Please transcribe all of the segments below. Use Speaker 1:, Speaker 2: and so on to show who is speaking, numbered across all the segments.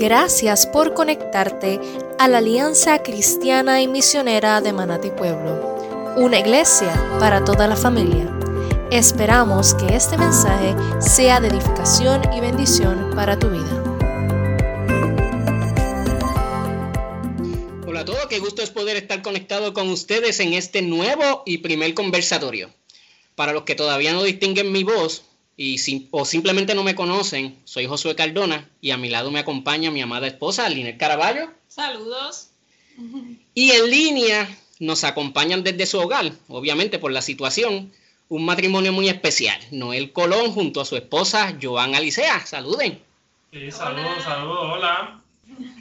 Speaker 1: Gracias por conectarte a la Alianza Cristiana y Misionera de Manati Pueblo, una iglesia para toda la familia. Esperamos que este mensaje sea de edificación y bendición para tu vida.
Speaker 2: Hola a todos, qué gusto es poder estar conectado con ustedes en este nuevo y primer conversatorio. Para los que todavía no distinguen mi voz, y o simplemente no me conocen, soy Josué Cardona y a mi lado me acompaña mi amada esposa, Aline Caraballo.
Speaker 3: Saludos.
Speaker 2: Y en línea nos acompañan desde su hogar, obviamente por la situación, un matrimonio muy especial. Noel Colón junto a su esposa Joan Alicea. Saluden.
Speaker 4: Sí, saludos, saludos, hola.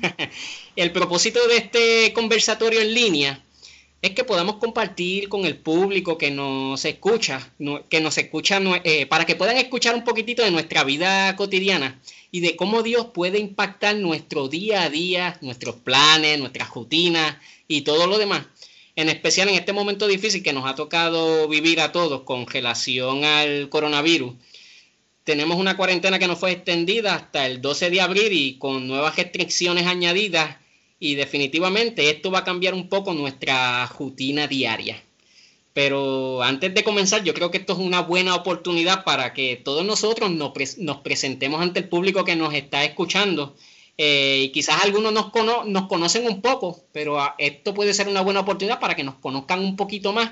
Speaker 2: el propósito de este conversatorio en línea es que podamos compartir con el público que nos escucha, que nos escucha eh, para que puedan escuchar un poquitito de nuestra vida cotidiana y de cómo Dios puede impactar nuestro día a día, nuestros planes, nuestras rutinas y todo lo demás. En especial en este momento difícil que nos ha tocado vivir a todos con relación al coronavirus. Tenemos una cuarentena que nos fue extendida hasta el 12 de abril y con nuevas restricciones añadidas y definitivamente esto va a cambiar un poco nuestra rutina diaria. Pero antes de comenzar, yo creo que esto es una buena oportunidad para que todos nosotros nos, presentemos ante el público que nos está escuchando. Eh, y quizás algunos nos, nos conocen un poco, pero ah, esto puede ser una buena oportunidad para que nos conozcan un poquito más.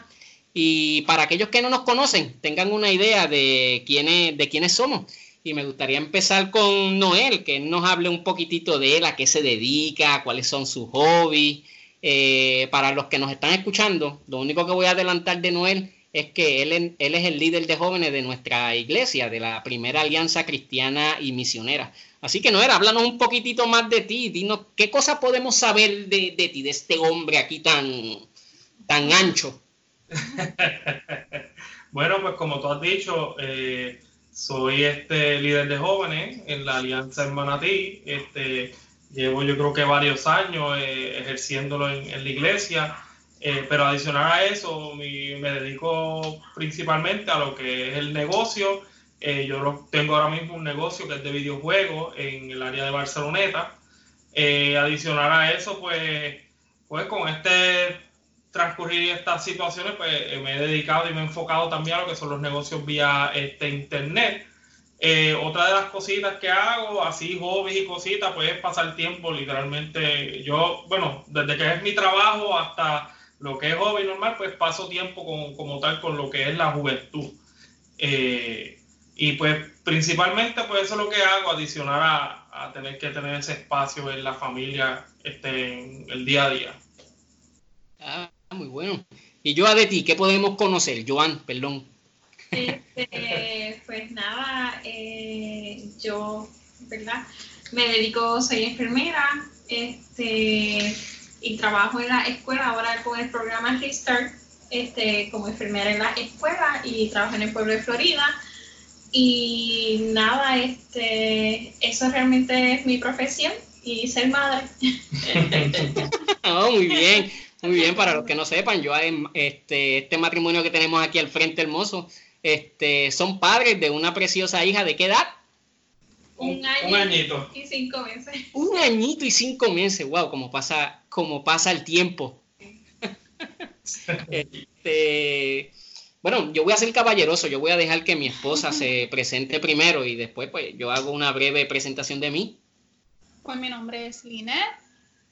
Speaker 2: Y para aquellos que no nos conocen, tengan una idea de quiénes, de quiénes somos. Y me gustaría empezar con Noel, que nos hable un poquitito de él, a qué se dedica, cuáles son sus hobbies. Eh, para los que nos están escuchando, lo único que voy a adelantar de Noel es que él, es el líder de jóvenes de nuestra iglesia, de la primera alianza cristiana y misionera. Así que Noel, háblanos un poquitito más de ti, dinos qué cosas podemos saber de, de ti, de este hombre aquí tan, tan ancho.
Speaker 4: bueno, pues como tú has dicho, eh, soy este líder de jóvenes en la Alianza en Manatí. Este, llevo yo creo que varios años eh, ejerciéndolo en, la iglesia, eh, pero adicional a eso me dedico principalmente a lo que es el negocio. Eh, yo tengo ahora mismo un negocio que es de videojuegos en el área de Barceloneta. adicional a eso, pues, pues con este transcurrir estas situaciones, pues eh, me he dedicado y me he enfocado también a lo que son los negocios vía este, internet. Eh, otra de las cositas que hago, así hobbies y cositas, pues es pasar tiempo literalmente. Yo, bueno, desde que es mi trabajo hasta lo que es hobby normal, pues paso tiempo con, como tal con lo que es la juventud. Eh, y pues principalmente pues eso es lo que hago, adicionar a, tener que tener ese espacio en la familia este, en el día a día.
Speaker 2: Ah, muy bueno. Y yo de ti, ¿qué podemos conocer? Joan, perdón.
Speaker 3: Este, pues nada, eh, yo, ¿verdad? Me dedico, soy enfermera, este, y trabajo en la escuela ahora con el programa Restart, este, como enfermera en la escuela y trabajo en el pueblo de Florida. Y nada, este, eso realmente es mi profesión y ser madre.
Speaker 2: oh, muy bien. Muy bien, para los que no sepan, yo este, este matrimonio que tenemos aquí al frente hermoso, este, son padres de una preciosa hija, ¿de qué edad?
Speaker 3: Un, añito y cinco meses.
Speaker 2: Un añito y cinco meses, wow, como pasa, como pasa el tiempo. este, bueno, yo voy a ser caballeroso, yo voy a dejar que mi esposa se presente primero y después pues yo hago una breve presentación de mí.
Speaker 5: Pues mi nombre es Linet.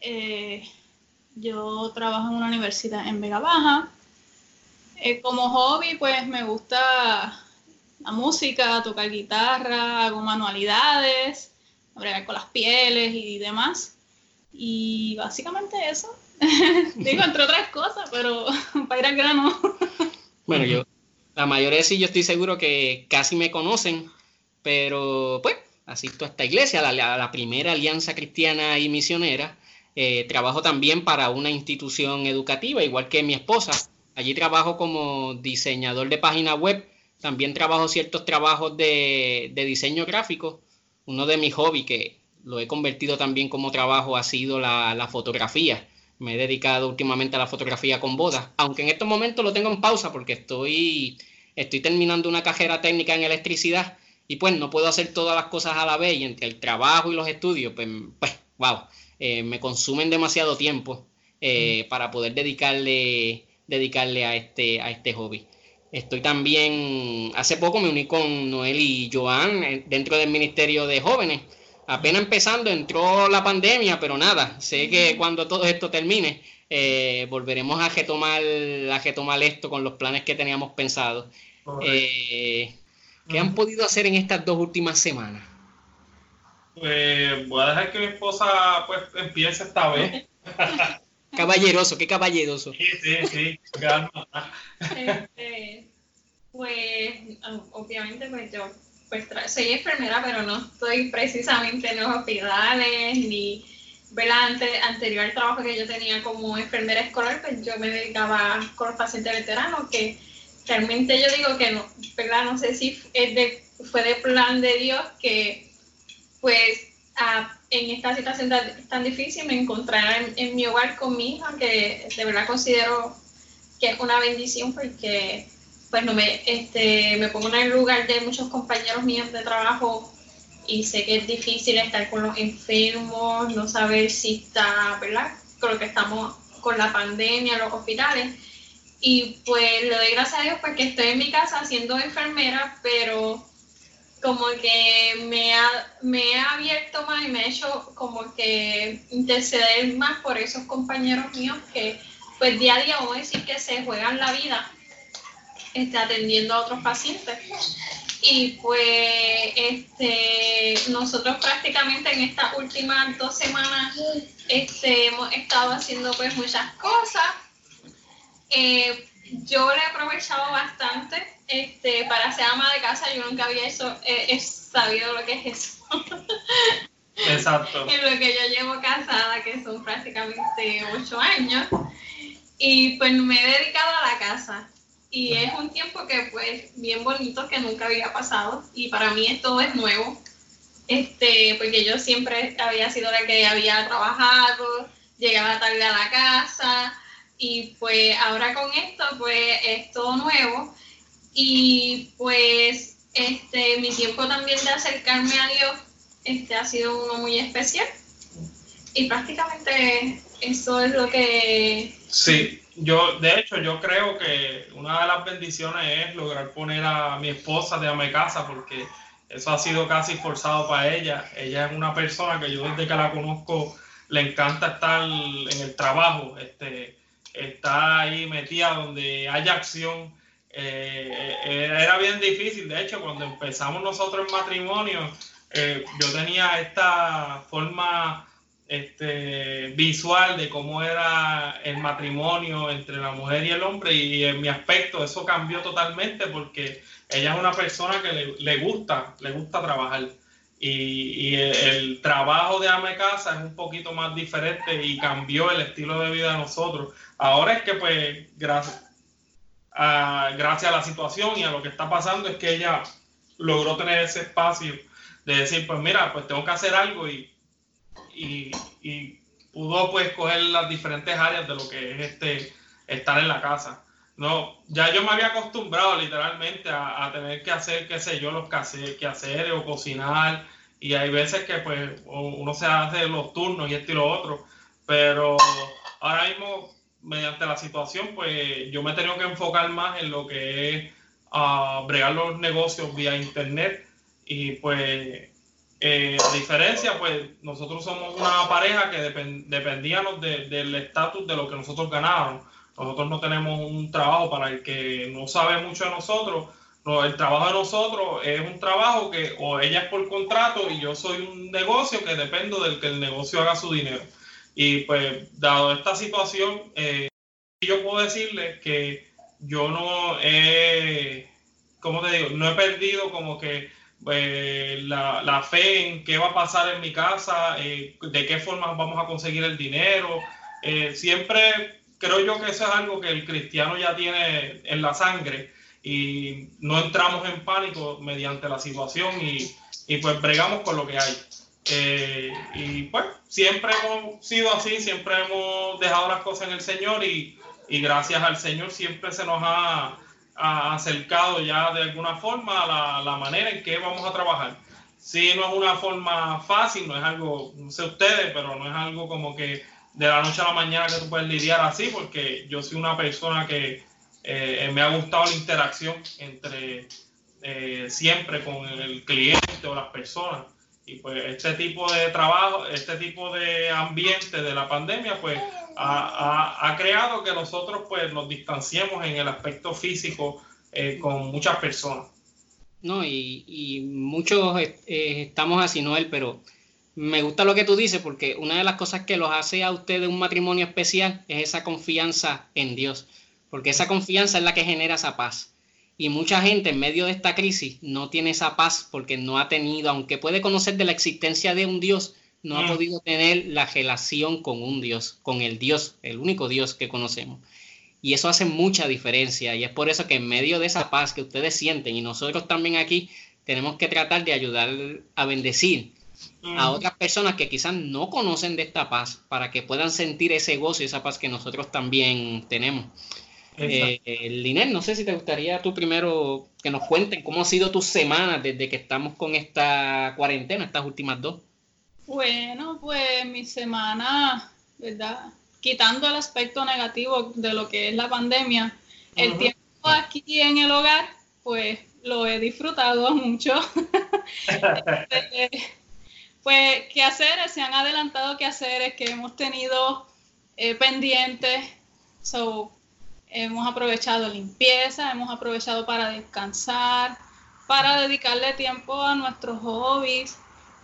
Speaker 5: Eh, yo trabajo en una universidad en Vega Baja. Eh, como hobby, pues me gusta la música, tocar guitarra, hago manualidades, bregar con las pieles y demás. Y básicamente eso. Digo, entre otras cosas, pero para ir al grano.
Speaker 2: bueno, yo, la mayoría sí, yo estoy seguro que casi me conocen, pero pues asisto a esta iglesia, la, la primera alianza cristiana y misionera eh, trabajo también para una institución educativa, igual que mi esposa. Allí trabajo como diseñador de página web. También trabajo ciertos trabajos de, diseño gráfico. Uno de mis hobbies, que lo he convertido también como trabajo, ha sido la, fotografía. Me he dedicado últimamente a la fotografía con bodas, aunque en estos momentos lo tengo en pausa porque estoy, estoy terminando una cajera técnica en electricidad y pues no puedo hacer todas las cosas a la vez y entre el trabajo y los estudios, pues, pues wow, eh, me consumen demasiado tiempo eh, para poder dedicarle, dedicarle a, este, a este hobby. Estoy también, hace poco me uní con Noel y Joan eh, dentro del Ministerio de Jóvenes. Apenas empezando, entró la pandemia, pero nada, sé que cuando todo esto termine, volveremos a retomar, a retomar esto con los planes que teníamos pensados. ¿Qué han podido hacer en estas dos últimas semanas?
Speaker 4: Pues voy a dejar que mi esposa pues empiece esta vez.
Speaker 2: caballeroso, qué caballeroso.
Speaker 4: Sí, sí, sí.
Speaker 3: Este, pues obviamente pues yo pues soy enfermera, pero no estoy precisamente en los hospitales ni ¿verdad? anterior al trabajo que yo tenía como enfermera escolar, pues yo me dedicaba con los pacientes veteranos, que realmente yo digo que no, ¿verdad? No sé si es de, fue de plan de Dios que pues en esta situación tan, difícil me encontrara en, mi hogar con mi hija, que de verdad considero que es una bendición porque pues no me, este, me pongo en el lugar de muchos compañeros míos de trabajo y sé que es difícil estar con los enfermos, no saber si está, ¿verdad? Con lo que estamos con la pandemia, los hospitales. Y pues le doy gracias a Dios porque estoy en mi casa siendo enfermera, pero como que me ha, me ha abierto más y me ha hecho como que interceder más por esos compañeros míos que pues día a día vamos a decir que se juegan la vida este, atendiendo a otros pacientes. Y pues este, nosotros prácticamente en estas últimas dos semanas este, hemos estado haciendo pues muchas cosas. Eh, yo le he aprovechado bastante este, para ser ama de casa. Yo nunca había eso, eh, sabido lo que es eso.
Speaker 4: Exacto.
Speaker 3: en lo que yo llevo casada, que son prácticamente ocho años. Y pues me he dedicado a la casa. Y es un tiempo que pues bien bonito que nunca había pasado. Y para mí esto es nuevo. Este, porque yo siempre había sido la que había trabajado, llegaba tarde a la casa, y pues ahora con esto, pues es todo nuevo. Y pues este, mi tiempo también de acercarme a Dios este, ha sido uno muy especial. Y prácticamente eso es lo que...
Speaker 4: Sí, yo de hecho yo creo que una de las bendiciones es lograr poner a mi esposa de ama casa porque eso ha sido casi forzado para ella. Ella es una persona que yo desde que la conozco le encanta estar en el trabajo. Este, está ahí metida donde haya acción. Eh, eh, era bien difícil, de hecho, cuando empezamos nosotros en matrimonio, eh, yo tenía esta forma este, visual de cómo era el matrimonio entre la mujer y el hombre y, en mi aspecto eso cambió totalmente porque ella es una persona que le, le gusta, le gusta trabajar y, el, trabajo de ama casa es un poquito más diferente y cambió el estilo de vida de nosotros. Ahora es que pues gracias a, gracias a la situación y a lo que está pasando es que ella logró tener ese espacio de decir pues mira pues tengo que hacer algo y, y, pudo pues coger las diferentes áreas de lo que es este estar en la casa. No, ya yo me había acostumbrado literalmente a, tener que hacer, qué sé yo, los quehaceres o cocinar. Y hay veces que pues uno se hace los turnos y esto y lo otro. Pero ahora mismo, mediante la situación, pues yo me he tenido que enfocar más en lo que es a bregar los negocios vía internet. Y pues, eh, a diferencia, pues nosotros somos una pareja que dependíamos del estatus de lo que nosotros ganábamos nosotros no tenemos un trabajo para el que no sabe mucho de nosotros. El trabajo de nosotros es un trabajo que o ella es por contrato y yo soy un negocio que dependo del que el negocio haga su dinero. Y pues, dado esta situación, eh, yo puedo decirle que yo no he, ¿cómo te digo? No he perdido como que eh, la, la, fe en qué va a pasar en mi casa, eh, de qué forma vamos a conseguir el dinero. siempre creo yo que eso es algo que el cristiano ya tiene en la sangre y no entramos en pánico mediante la situación y, y pues bregamos con lo que hay. Eh, y pues siempre hemos sido así, siempre hemos dejado las cosas en el Señor y, y gracias al Señor siempre se nos ha, acercado ya de alguna forma a la, la, manera en que vamos a trabajar. sí no es una forma fácil, no es algo, no sé ustedes, pero no es algo como que de la noche a la mañana que tú puedes lidiar así, porque yo soy una persona que eh, me ha gustado la interacción entre eh, siempre con el cliente o las personas. Y pues este tipo de trabajo, este tipo de ambiente de la pandemia, pues ha, ha, creado que nosotros pues nos distanciemos en el aspecto físico eh, con muchas personas.
Speaker 2: No, y, y muchos estamos así, Noel, pero me gusta lo que tú dices porque una de las cosas que los hace a ustedes un matrimonio especial es esa confianza en Dios, porque esa confianza es la que genera esa paz. Y mucha gente en medio de esta crisis no tiene esa paz porque no ha tenido, aunque puede conocer de la existencia de un Dios, no ha mm. podido tener la relación con un Dios, con el Dios, el único Dios que conocemos. Y eso hace mucha diferencia y es por eso que en medio de esa paz que ustedes sienten y nosotros también aquí tenemos que tratar de ayudar a bendecir a mm. otras personas que quizás no conocen de esta paz para que puedan sentir ese gozo y esa paz que nosotros también tenemos. Eh, no sé si te gustaría tú primero que nos cuenten cómo ha sido tu semana desde que estamos con esta cuarentena, estas últimas dos.
Speaker 5: Bueno, pues mi semana, ¿verdad? Quitando el aspecto negativo de lo que es la pandemia, el tiempo aquí en el hogar, pues lo he disfrutado mucho. Este, pues, ¿qué hacer? Se han adelantado qué hacer, es que hemos tenido eh, pendientes. So, hemos aprovechado limpieza, hemos aprovechado para descansar, para dedicarle tiempo a nuestros hobbies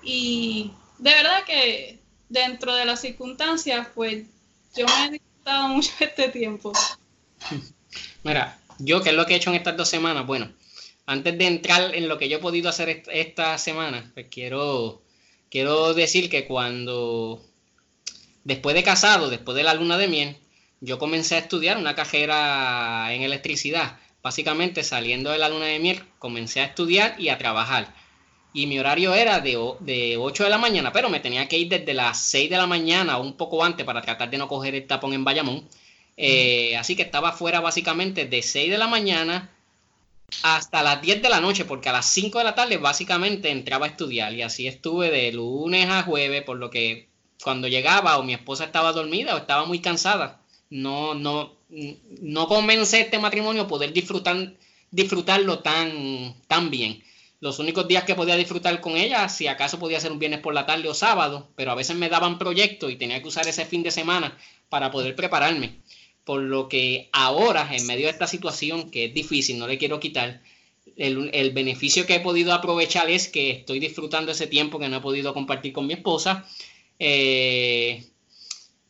Speaker 5: y de verdad que dentro de las circunstancias, pues yo me he disfrutado mucho este tiempo.
Speaker 2: Mira, yo, ¿qué es lo que he hecho en estas dos semanas? Bueno, antes de entrar en lo que yo he podido hacer esta semana, pues quiero, quiero decir que cuando, después de casado, después de la luna de miel, yo comencé a estudiar una carrera en electricidad. Básicamente saliendo de la luna de miel, comencé a estudiar y a trabajar. Y mi horario era de, de 8 de la mañana, pero me tenía que ir desde las 6 de la mañana o un poco antes para tratar de no coger el tapón en Bayamón. Eh, así que estaba fuera básicamente de 6 de la mañana hasta las 10 de la noche, porque a las 5 de la tarde básicamente entraba a estudiar. Y así estuve de lunes a jueves, por lo que cuando llegaba o mi esposa estaba dormida o estaba muy cansada, no, no, no comencé este matrimonio poder disfrutar, disfrutarlo tan, tan bien. Los únicos días que podía disfrutar con ella, si acaso podía ser un viernes por la tarde o sábado, pero a veces me daban proyectos y tenía que usar ese fin de semana para poder prepararme. Por lo que ahora, en medio de esta situación que es difícil, no le quiero quitar, el, el, beneficio que he podido aprovechar es que estoy disfrutando ese tiempo que no he podido compartir con mi esposa. Eh,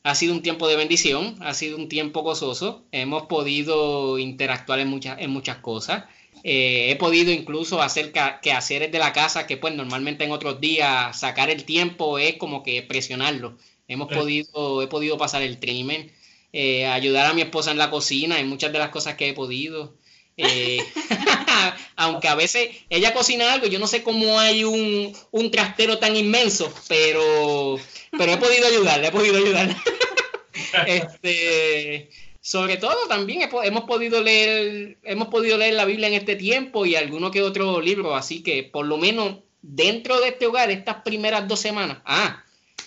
Speaker 2: ha sido un tiempo de bendición, ha sido un tiempo gozoso, hemos podido interactuar en muchas, en muchas cosas. Eh, he podido incluso hacer quehaceres de la casa que pues normalmente en otros días sacar el tiempo es como que presionarlo. Hemos podido, he podido pasar el trimen, eh, ayudar a mi esposa en la cocina en muchas de las cosas que he podido. Eh, aunque a veces ella cocina algo, yo no sé cómo hay un, un trastero tan inmenso, pero pero he podido ayudarle, he podido ayudarle. este, sobre todo también hemos podido leer, hemos podido leer la Biblia en este tiempo y alguno que otro libro, así que por lo menos dentro de este hogar, estas primeras dos semanas, ah,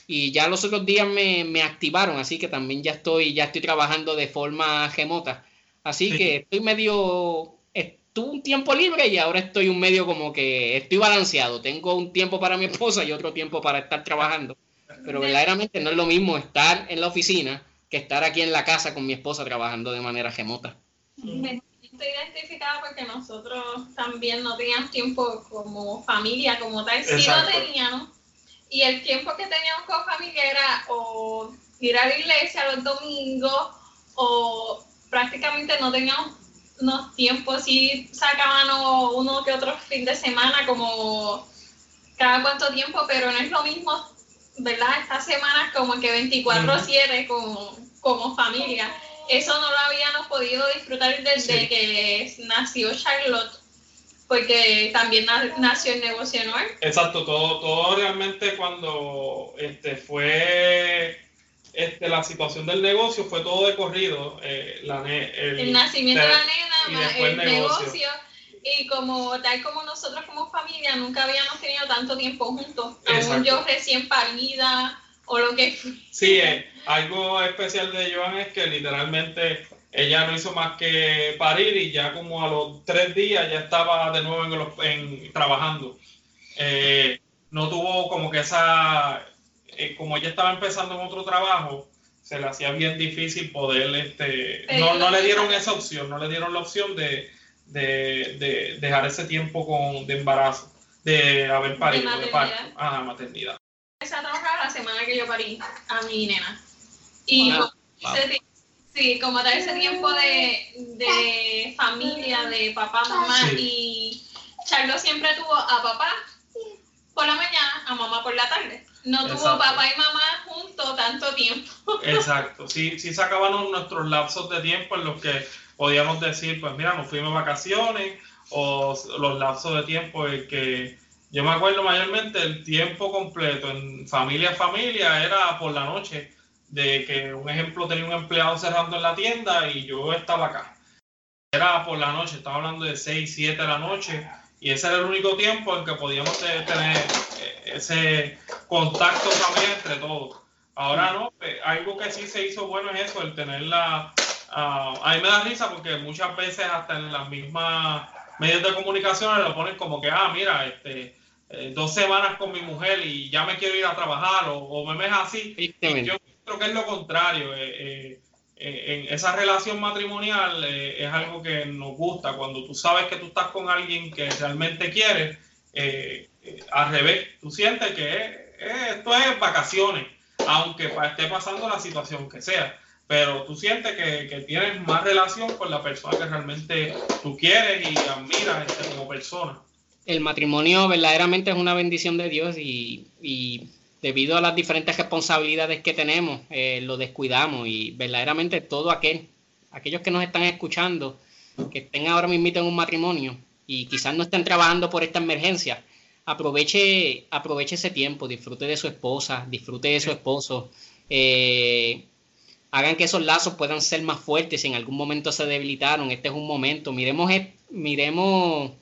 Speaker 2: y ya los otros días me, me activaron, así que también ya estoy, ya estoy trabajando de forma remota. Así que estoy medio, estuve un tiempo libre y ahora estoy un medio como que estoy balanceado. Tengo un tiempo para mi esposa y otro tiempo para estar trabajando. Pero verdaderamente no es lo mismo estar en la oficina que estar aquí en la casa con mi esposa trabajando de manera remota.
Speaker 3: Me siento identificada porque nosotros también no teníamos tiempo como familia, como tal, sí lo teníamos. Y el tiempo que teníamos como familia era o ir a la iglesia los domingos o prácticamente no teníamos unos tiempos, sí sacaban uno que otro fin de semana como cada cuánto tiempo, pero no es lo mismo ¿verdad? Estas semanas como que 24/7 como, como familia. Eso no lo habíamos podido disfrutar desde que nació Charlotte, porque también nació el negocio Noir.
Speaker 4: Exacto, todo, todo realmente cuando este, fue este, la situación del negocio fue todo de corrido. Eh,
Speaker 3: el, nacimiento de la nena, el, negocio Y como tal como nosotros como familia nunca habíamos tenido tanto tiempo juntos, aún yo recién parida o lo que
Speaker 4: Sí, eh, algo especial de Joan es que literalmente ella no hizo más que parir y ya como a los tres días ya estaba de nuevo en, trabajando. Eh, no tuvo como que esa, eh, como ella estaba empezando en otro trabajo, se le hacía bien difícil poder, este, no, no le dieron esa opción, no le dieron la opción de, de, dejar ese tiempo con, de embarazo, de haber parido, de, parto, ajá, maternidad.
Speaker 3: Empecé a trabajar la semana que yo parí a mi nena. Y Sí, como tal ese tiempo de, de familia, de papá, mamá y Charlo siempre tuvo a papá por la mañana, a mamá por la tarde. No tuvo papá y mamá juntos tanto tiempo.
Speaker 4: Exacto, sí, sí sacábamos nuestros lapsos de tiempo en los que podíamos decir, pues mira, nos fuimos de vacaciones o los lapsos de tiempo en que yo me acuerdo mayormente el tiempo completo en familia a familia era por la noche de que, un ejemplo, tenía un empleado cerrando en la tienda y yo estaba acá. Era por la noche, estaba hablando de 6, 7 de la noche, y ese era el único tiempo en que podíamos tener eh, ese contacto familiar entre todos. Ahora no, algo que sí se hizo bueno es eso, el tener la... Uh, a mí me da risa porque muchas veces hasta en las mismas medios de comunicación lo ponen como que, ah, mira, este, eh, dos semanas con mi mujer y ya me quiero ir a trabajar o, o me ves así. yo creo que es lo contrario. Eh, en esa relación matrimonial es algo que nos gusta. Cuando tú sabes que tú estás con alguien que realmente quieres, al revés, tú sientes que esto es vacaciones, aunque esté pasando la situación que sea. Pero tú sientes que, que tienes más relación con la persona que realmente tú quieres y admiras este, como persona.
Speaker 2: El matrimonio verdaderamente es una bendición de Dios y, y debido a las diferentes responsabilidades que tenemos, eh, lo descuidamos y verdaderamente todo aquel, aquellos que nos están escuchando, que estén ahora mismo en un matrimonio y quizás no estén trabajando por esta emergencia, aproveche, aproveche ese tiempo, disfrute de su esposa, disfrute de su esposo, eh, hagan que esos lazos puedan ser más fuertes si en algún momento se debilitaron, este es un momento, miremos, miremos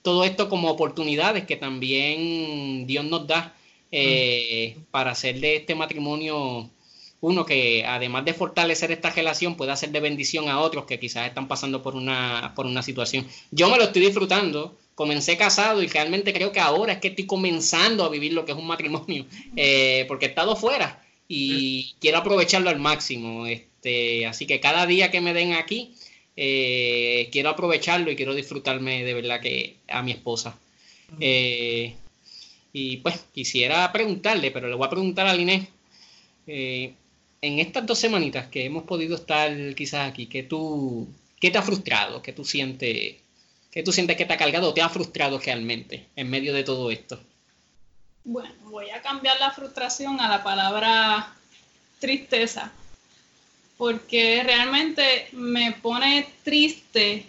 Speaker 2: todo esto como oportunidades que también Dios nos da eh, para hacer de este matrimonio uno que además de fortalecer esta relación pueda ser de bendición a otros que quizás están pasando por una, por una situación. Yo me lo estoy disfrutando, comencé casado y realmente creo que ahora es que estoy comenzando a vivir lo que es un matrimonio, eh, porque he estado fuera y quiero aprovecharlo al máximo. Este, así que cada día que me den aquí, eh, quiero aprovecharlo y quiero disfrutarme de verdad que a mi esposa. Y pues quisiera preguntarle, pero le voy a preguntar a Inés, eh, en estas dos semanitas que hemos podido estar quizás aquí, ¿qué, tú, qué te ha frustrado? ¿Qué tú sientes, qué tú sientes que te ha cargado o te ha frustrado realmente en medio de todo esto?
Speaker 5: Bueno, voy a cambiar la frustración a la palabra tristeza, porque realmente me pone triste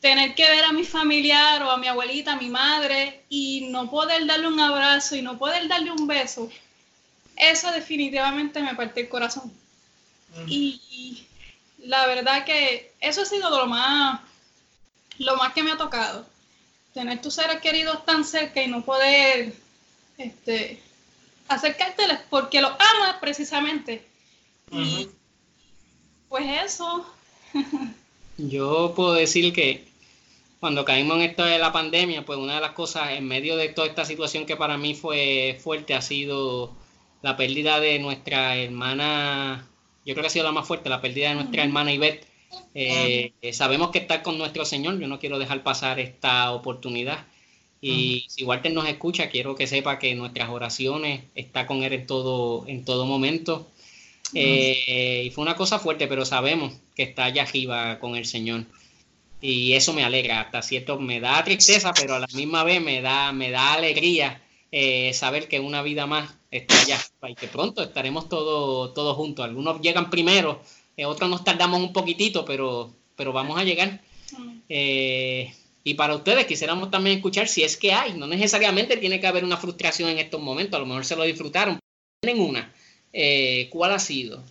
Speaker 5: tener que ver a mi familiar o a mi abuelita, a mi madre y no poder darle un abrazo y no poder darle un beso, eso definitivamente me parte el corazón. Y la verdad que eso ha sido lo más, lo más que me ha tocado. Tener tus seres queridos tan cerca y no poder este, acercárteles porque los amas precisamente. Y pues eso.
Speaker 2: Yo puedo decir que cuando caímos en esto de la pandemia, pues una de las cosas en medio de toda esta situación que para mí fue fuerte ha sido la pérdida de nuestra hermana, yo creo que ha sido la más fuerte, la pérdida de nuestra hermana Ivette. Eh, sabemos que está con nuestro Señor, yo no quiero dejar pasar esta oportunidad. Y si Walter nos escucha, quiero que sepa que nuestras oraciones está con él en todo, en todo momento. Eh, y fue una cosa fuerte, pero sabemos que está allá arriba con el Señor. Y eso me alegra, hasta cierto, me da tristeza, pero a la misma vez me da, me da alegría eh, saber que una vida más está allá y que pronto estaremos todos todos juntos. Algunos llegan primero, eh, otros nos tardamos un poquitito, pero, pero vamos a llegar. y para ustedes quisiéramos también escuchar si es que hay, no necesariamente tiene que haber una frustración en estos momentos, a lo mejor se lo disfrutaron, tienen una eh, ¿Cuál ha sido?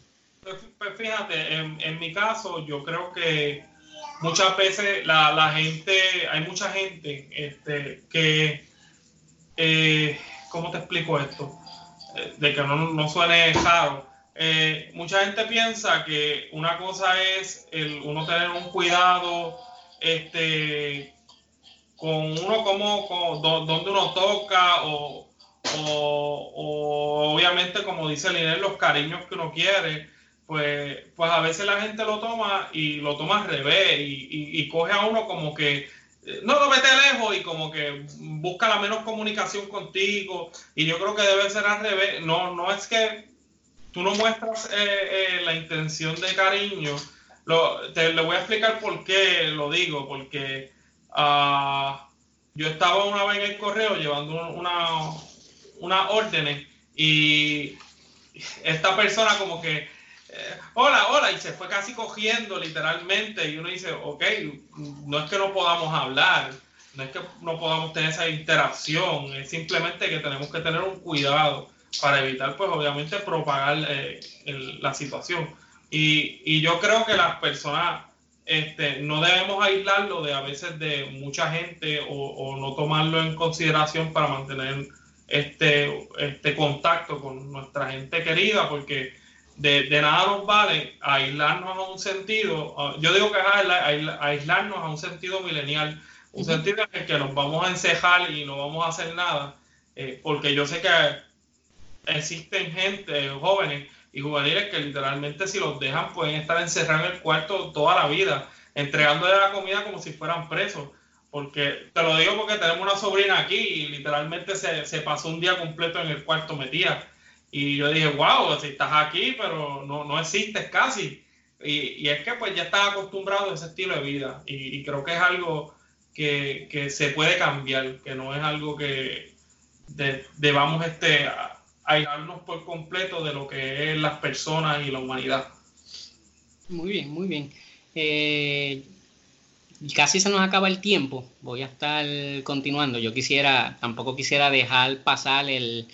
Speaker 4: Pues, pues fíjate, en, mi caso yo creo que muchas veces la, gente, hay mucha gente este, que, eh, ¿cómo te explico esto? Eh, de que no, suene raro. Mucha gente piensa que una cosa es el uno tener un cuidado este, con uno como, con, donde uno toca o, o, obviamente como dice Linel, los cariños que uno quiere, pues, pues a veces la gente lo toma y lo toma al revés y, y, coge a uno como que no lo vete lejos y como que busca la menos comunicación contigo. Y yo creo que debe ser al revés, no, no es que tú no muestras eh, eh, la intención de cariño, te le voy a explicar por qué lo digo, porque uh, yo estaba una vez en el correo llevando una, una órdenes y esta persona como que, eh, hola, hola, y se fue casi cogiendo literalmente y uno dice, ok, no es que no podamos hablar, no es que no podamos tener esa interacción, es simplemente que tenemos que tener un cuidado para evitar, pues obviamente, propagar eh, la situación. Y, y, yo creo que las personas este, no debemos aislarlo de a veces de mucha gente o, o no tomarlo en consideración para mantener este, este contacto con nuestra gente querida, porque de, de nada nos vale aislarnos a un sentido, yo digo que es aislarnos a un sentido milenial, un sentido en el que nos vamos a encejar y no vamos a hacer nada, eh, porque yo sé que existen gente, jóvenes y juveniles que literalmente si los dejan pueden estar encerrados en el cuarto toda la vida, entregándole la comida como si fueran presos. Porque te lo digo porque tenemos una sobrina aquí y literalmente se, se pasó un día completo en el cuarto metida. Y yo dije, wow, si estás aquí, pero no, no existes casi. Y, y, es que pues ya estás acostumbrado a ese estilo de vida. Y, creo que es algo que, que, se puede cambiar, que no es algo que debamos este, aislarnos por completo de lo que es las personas y la humanidad.
Speaker 2: Muy bien, muy bien. Eh, casi se nos acaba el tiempo. Voy a estar continuando. Yo quisiera, tampoco quisiera dejar pasar el,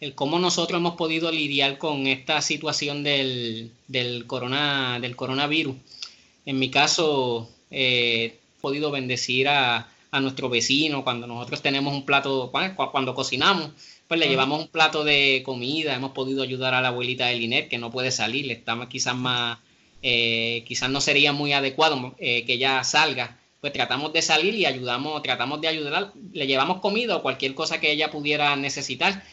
Speaker 2: el cómo nosotros hemos podido lidiar con esta situación del, del, corona, del coronavirus. En mi caso, eh, he podido bendecir a, a nuestro vecino cuando nosotros tenemos un plato, cuando cocinamos, pues le llevamos un plato de comida, hemos podido ayudar a la abuelita de Linet que no puede salir, está quizás más eh, quizás no sería muy adecuado eh, que ella salga, pues tratamos de salir y ayudamos, tratamos de ayudar, le llevamos comida o cualquier cosa que ella pudiera necesitar.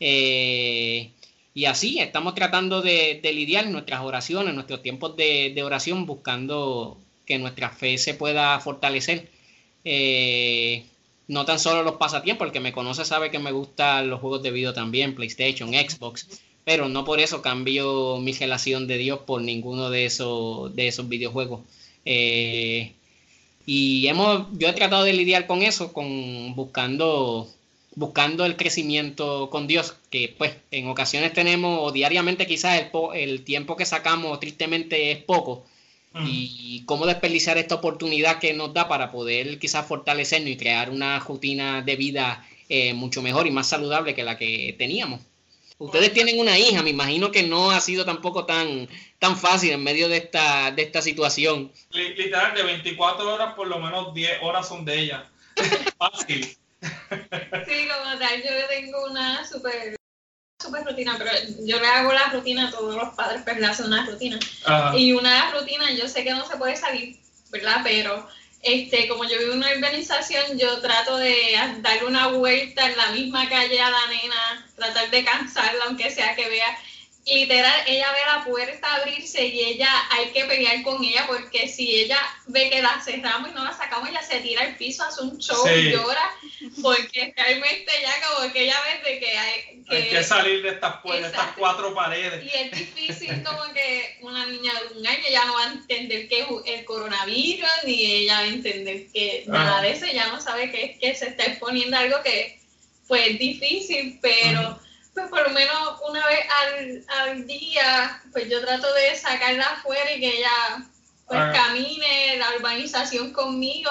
Speaker 2: Eh, y así estamos tratando de, lidiar nuestras oraciones, nuestros tiempos de, oración, buscando que nuestra fe se pueda fortalecer. no tan solo los pasatiempos, el que me conoce sabe que me gustan los juegos de video también, PlayStation, Xbox pero no por eso cambio mi relación de Dios por ninguno de esos, de esos videojuegos. Eh, y hemos, yo he tratado de lidiar con eso, con buscando, buscando el crecimiento con Dios, que pues en ocasiones tenemos, o diariamente quizás el, el tiempo que sacamos tristemente es poco, y cómo desperdiciar esta oportunidad que nos da para poder quizás fortalecernos y crear una rutina de vida eh, mucho mejor y más saludable que la que teníamos. Ustedes tienen una hija, me imagino que no ha sido tampoco tan, tan fácil en medio de esta, de esta situación.
Speaker 4: Literal, de 24 horas, por lo menos 10 horas son de ella. fácil.
Speaker 3: Sí, como tal, yo tengo una súper super rutina, pero yo le hago la rutina a todos los padres, pero pues, le hacen una rutina. Y una rutina, yo sé que no se puede salir, ¿verdad? Pero este, como yo vivo en una urbanización, yo trato de darle una vuelta en la misma calle a la nena, tratar de cansarla, aunque sea que vea literal, ella ve la puerta abrirse y ella hay que pelear con ella porque si ella ve que la cerramos y no la sacamos, ella se tira al piso, hace un show y llora porque realmente ya como que ella ve de que hay
Speaker 4: que, hay que salir de estas, de estas cuatro paredes.
Speaker 3: Y es difícil como que una niña de un año ya no va a entender qué es el coronavirus ni ella va a entender que nada de eso, ya no sabe que, que se está exponiendo algo que fue difícil, pero pues por lo menos una vez al, al día, pues yo trato de sacarla afuera y que ella pues ah. camine la urbanización conmigo.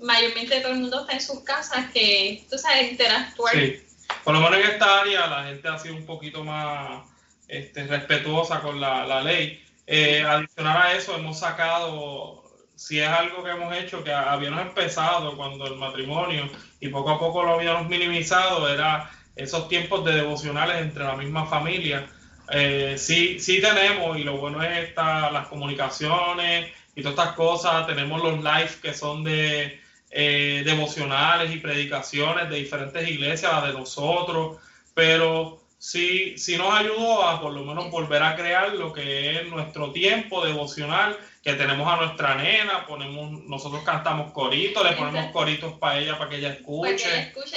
Speaker 3: Mayormente todo el mundo está en sus casas, que tú sabes, interactuar.
Speaker 4: Sí, por lo menos en esta área la gente ha sido un poquito más este, respetuosa con la, la ley. Eh, adicional a eso, hemos sacado si es algo que hemos hecho, que habíamos empezado cuando el matrimonio y poco a poco lo habíamos minimizado, era esos tiempos de devocionales entre la misma familia. Eh, sí, sí tenemos, y lo bueno es esta, las comunicaciones y todas estas cosas, tenemos los live que son de eh, devocionales y predicaciones de diferentes iglesias, la de nosotros, pero sí, sí nos ayudó a por lo menos volver a crear lo que es nuestro tiempo devocional, que tenemos a nuestra nena, ponemos, nosotros cantamos coritos, le ponemos coritos para ella, para que ella escuche. Para que ella
Speaker 3: escuche,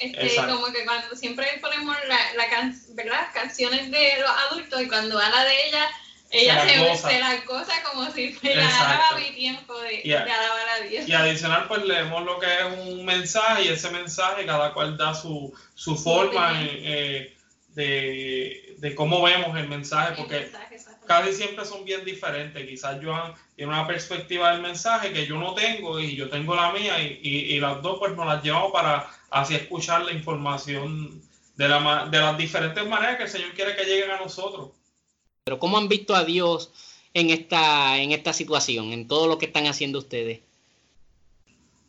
Speaker 3: este, como que cuando siempre ponemos la, la can, ¿verdad? canciones de los adultos y cuando habla de ella, ella se, se, la cosa como si fuera mi tiempo de, de, alabar a Dios.
Speaker 4: Y adicional, pues leemos lo que es un mensaje y ese mensaje cada cual da su, su forma eh, de, de, cómo vemos el mensaje, porque casi siempre son bien diferentes. Quizás Joan tiene una perspectiva del mensaje que yo no tengo y yo tengo la mía y, y, las dos pues nos las llevamos para así escuchar la información de, la, de las diferentes maneras que el Señor quiere que lleguen a nosotros.
Speaker 2: Pero ¿cómo han visto a Dios en esta, en esta situación, en todo lo que están haciendo ustedes?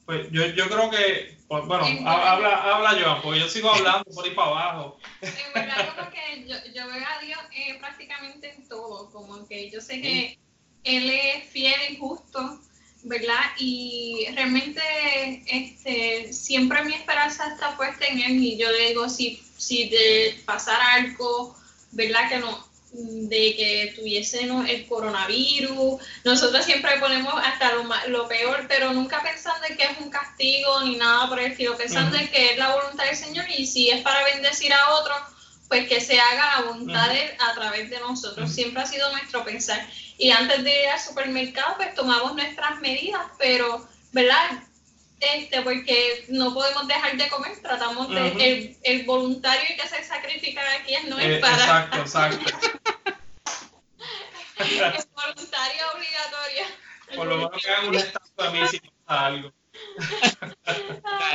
Speaker 4: Pues yo, yo creo que, pues, bueno, habla, habla Joan, porque yo sigo hablando por ahí para abajo.
Speaker 3: En verdad, como que yo, yo veo a Dios eh, prácticamente en todo, como que yo sé que Él es fiel y justo, ¿verdad? Y realmente este, siempre mi esperanza está puesta en Él y yo le digo, si, si de pasar algo, ¿verdad? Que no, de que tuviesen el coronavirus. Nosotros siempre ponemos hasta lo, lo, peor, pero nunca pensando en que es un castigo ni nada por el estilo, pensando en que es la voluntad del Señor y si es para bendecir a otro, pues que se haga la voluntad de, a través de nosotros. Siempre ha sido nuestro pensar. Y antes de ir al supermercado, pues tomamos nuestras medidas, pero, ¿verdad? este, porque no podemos dejar de comer, tratamos de, el, el, voluntario que se sacrifica aquí no es eh, para...
Speaker 4: Exacto, exacto.
Speaker 3: es voluntario obligatorio.
Speaker 4: Por lo menos que hagan una estatua a mí si pasa algo.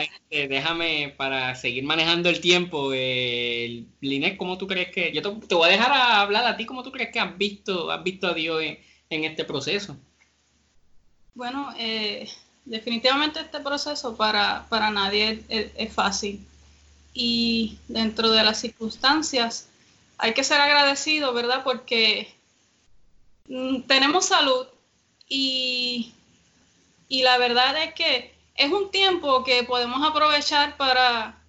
Speaker 2: Este, déjame para seguir manejando el tiempo, eh, Linet, ¿cómo tú crees que.? Yo te, te, voy a dejar a hablar a ti, ¿cómo tú crees que has visto, has visto a Dios en, en este proceso?
Speaker 5: Bueno, eh, definitivamente este proceso para, para nadie es, fácil. Y dentro de las circunstancias hay que ser agradecido, ¿verdad? Porque tenemos salud y, y la verdad es que es un tiempo que podemos aprovechar para,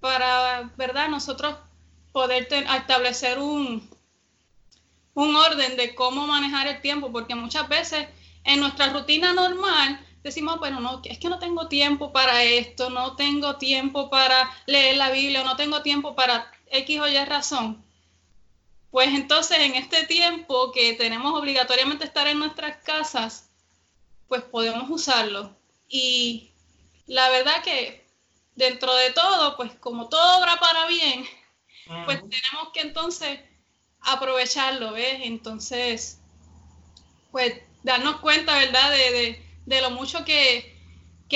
Speaker 5: para ¿verdad? Nosotros poder establecer un, un orden de cómo manejar el tiempo, porque muchas veces en nuestra rutina normal decimos, bueno, no, es que no tengo tiempo para esto, no tengo tiempo para leer la Biblia, no tengo tiempo para X o Y razón. Pues entonces en este tiempo que tenemos obligatoriamente estar en nuestras casas, pues podemos usarlo. Y la verdad que dentro de todo, pues como todo obra para bien, pues tenemos que entonces aprovecharlo, ¿ves? Entonces, pues darnos cuenta, ¿verdad? de de lo mucho que,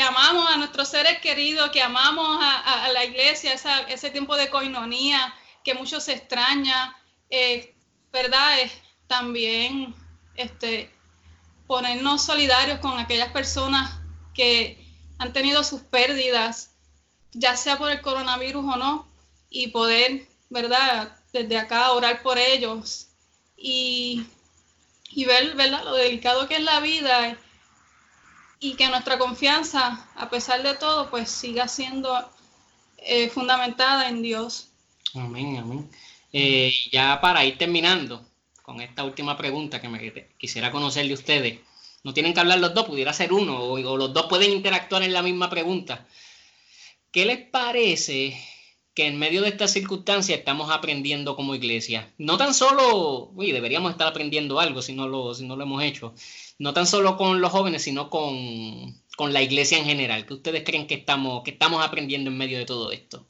Speaker 5: amamos a nuestros seres queridos, que amamos a, la iglesia, ese tiempo de coinonía que mucho se extraña, eh, ¿verdad? también este, ponernos solidarios con aquellas personas que han tenido sus pérdidas, ya sea por el coronavirus o no, y poder, ¿verdad? Desde acá orar por ellos y, y ver, ¿verdad? Lo delicado que es la vida y que nuestra confianza, a pesar de todo, pues siga siendo eh, fundamentada en Dios.
Speaker 2: Amén, amén. Eh, ya para ir terminando con esta última pregunta que me quisiera conocer de ustedes, no tienen que hablar los dos, pudiera ser uno, o, o los dos pueden interactuar en la misma pregunta. ¿Qué les parece que en medio de estas circunstancias estamos aprendiendo como iglesia? No tan solo, uy, deberíamos estar aprendiendo algo si no lo, no hemos hecho, no tan solo con los jóvenes, sino con, la iglesia en general? ¿Qué ustedes creen que estamos aprendiendo en medio de todo esto?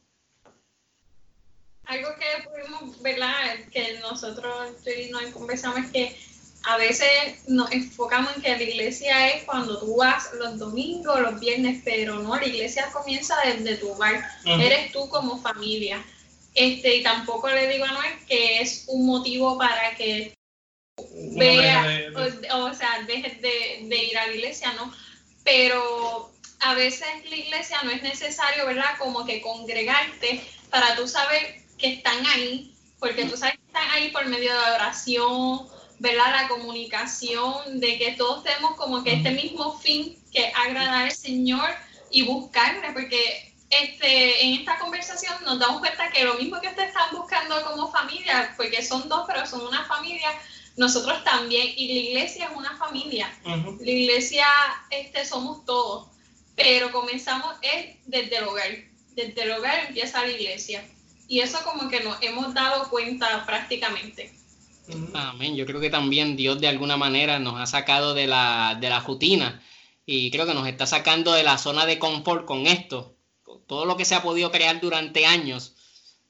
Speaker 3: Algo que pudimos, ¿verdad? Que nosotros nos conversamos es que a veces nos enfocamos en que la iglesia es cuando tú vas los domingos, los viernes, pero no, la iglesia comienza desde tu hogar. Eres tú como familia. Este, y tampoco le digo a Noel que es un motivo para que vea, o, sea, dejes de, de ir a la iglesia, ¿no? Pero a veces la iglesia no es necesario, ¿verdad? Como que congregarte para tú saber que están ahí, porque tú sabes que están ahí por medio de oración, ¿verdad? La comunicación, de que todos tenemos como que este mismo fin, que agradar al Señor y buscarle, porque este, en esta conversación nos damos cuenta que lo mismo que ustedes están buscando como familia, porque son dos, pero son una familia, nosotros también, y la iglesia es una familia. La iglesia este, somos todos, pero comenzamos es desde el hogar. Desde el hogar empieza la iglesia. Y eso como que nos hemos dado cuenta prácticamente.
Speaker 2: Amén. Yo creo que también Dios de alguna manera nos ha sacado de la, de la rutina y creo que nos está sacando de la zona de confort con esto. Todo lo que se ha podido crear durante años,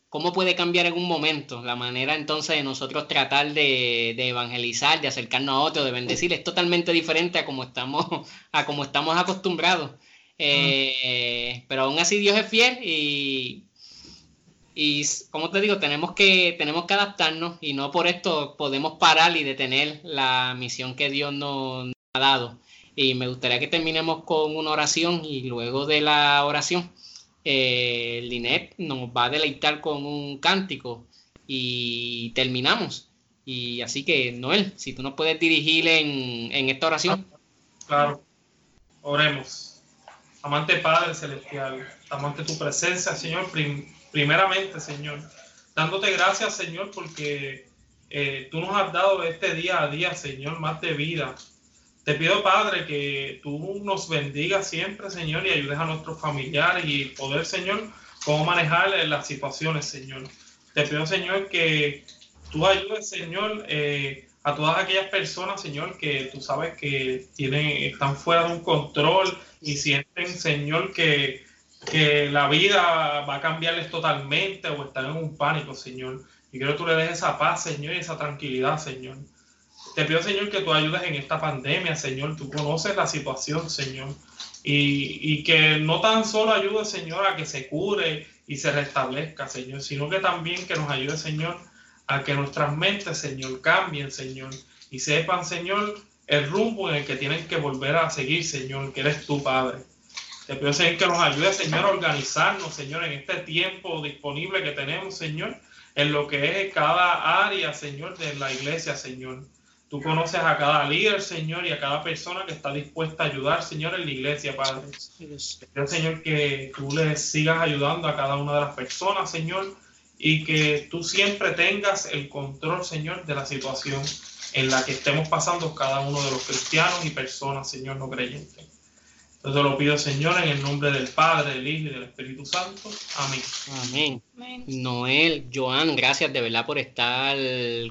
Speaker 2: ¿cómo puede cambiar en un momento? La manera entonces de nosotros tratar de, evangelizar, de acercarnos a otros, de bendecir, es totalmente diferente a como estamos, a como estamos acostumbrados. Eh, pero aún así Dios es fiel y y como te digo, tenemos que, tenemos que adaptarnos y no por esto podemos parar y detener la misión que Dios nos, ha dado. Y me gustaría que terminemos con una oración y luego de la oración, eh, Linet nos va a deleitar con un cántico y terminamos. Y así que, Noel, si tú nos puedes dirigir en, en esta oración.
Speaker 4: Claro, oremos. Amante Padre Celestial, amante tu presencia, Señor, primeramente, Señor, dándote gracias, Señor, porque eh, tú nos has dado este día a día, Señor, más de vida. Te pido, Padre, que tú nos bendigas siempre, Señor, y ayudes a nuestros familiares y poder, Señor, cómo manejar las situaciones, Señor. Te pido, Señor, que tú ayudes, Señor, eh, a todas aquellas personas, Señor, que tú sabes que tienen, están fuera de un control y sienten, Señor, que que la vida va a cambiarles totalmente o están en un pánico, Señor. Y quiero que tú le des esa paz, Señor, y esa tranquilidad, Señor. Te pido, Señor, que tú ayudes en esta pandemia, Señor. Tú conoces la situación, Señor. Y, y que no tan solo ayude, Señor, a que se cure y se restablezca, Señor, sino que también que nos ayude, Señor, a que nuestras mentes, Señor, cambien, Señor, y sepan, Señor, el rumbo en el que tienen que volver a seguir, Señor, que eres tu Padre. Te pido, Señor, que nos ayude, Señor, a organizarnos, Señor, en este tiempo disponible que tenemos, Señor, en lo que es cada área, Señor, de la iglesia, Señor. Tú conoces a cada líder, Señor, y a cada persona que está dispuesta a ayudar, Señor, en la iglesia, Padre. Te pido, Señor, que tú le sigas ayudando a cada una de las personas, Señor, y que tú siempre tengas el control, Señor, de la situación en la que estemos pasando cada uno de los cristianos y personas, Señor, no creyentes. Yo lo pido, Señor, en el nombre del Padre, del Hijo y del Espíritu Santo. Amén.
Speaker 2: Amén. Noel, Joan, gracias de verdad por estar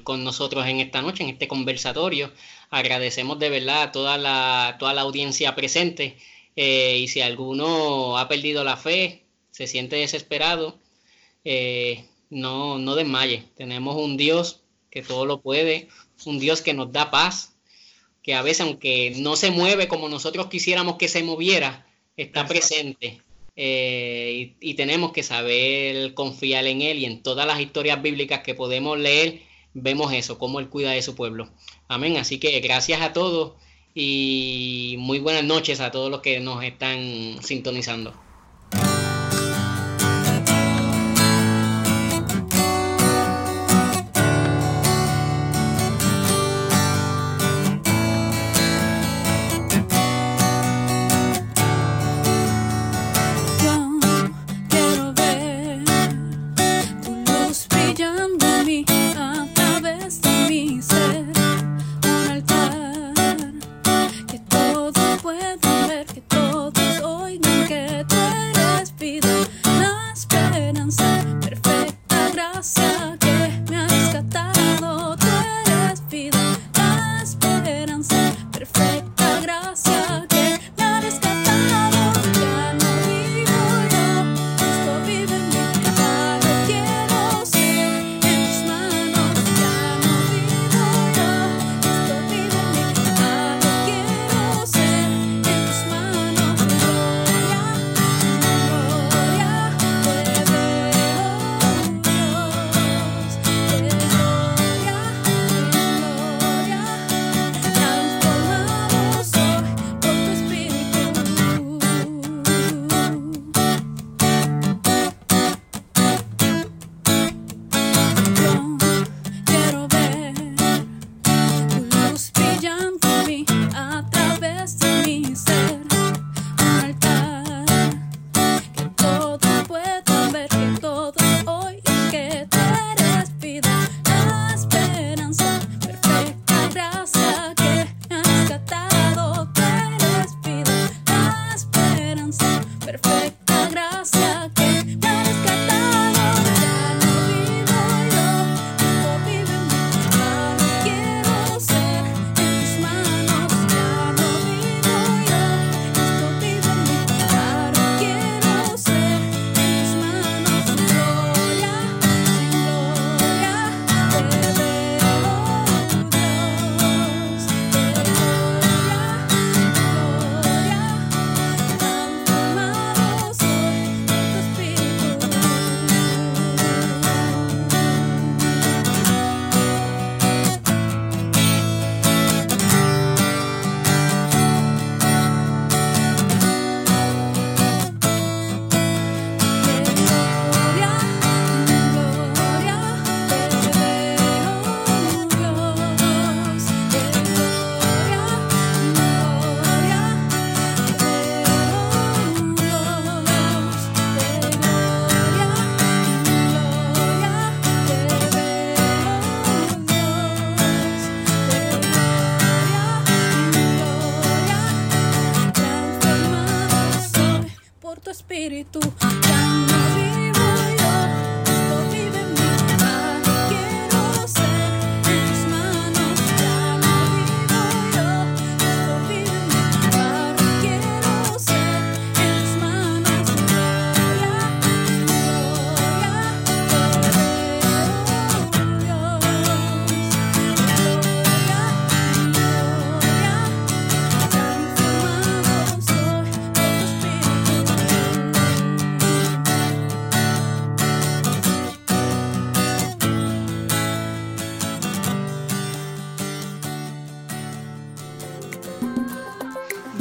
Speaker 2: con nosotros en esta noche, en este conversatorio. Agradecemos de verdad a toda la, toda la audiencia presente. Eh, y si alguno ha perdido la fe, se siente desesperado, eh, no, no desmaye. Tenemos un Dios que todo lo puede, un Dios que nos da paz, que a veces, aunque no se mueve como nosotros quisiéramos que se moviera, está presente. Eh, y, tenemos que saber confiar en Él y en todas las historias bíblicas que podemos leer, vemos eso, cómo Él cuida de su pueblo. Amén. Así que gracias a todos y muy buenas noches a todos los que nos están sintonizando.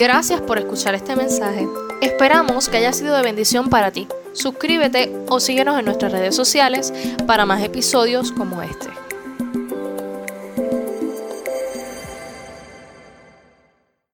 Speaker 1: Gracias por escuchar este mensaje. Esperamos que haya sido de bendición para ti. Suscríbete o síguenos en nuestras redes sociales para más episodios como este.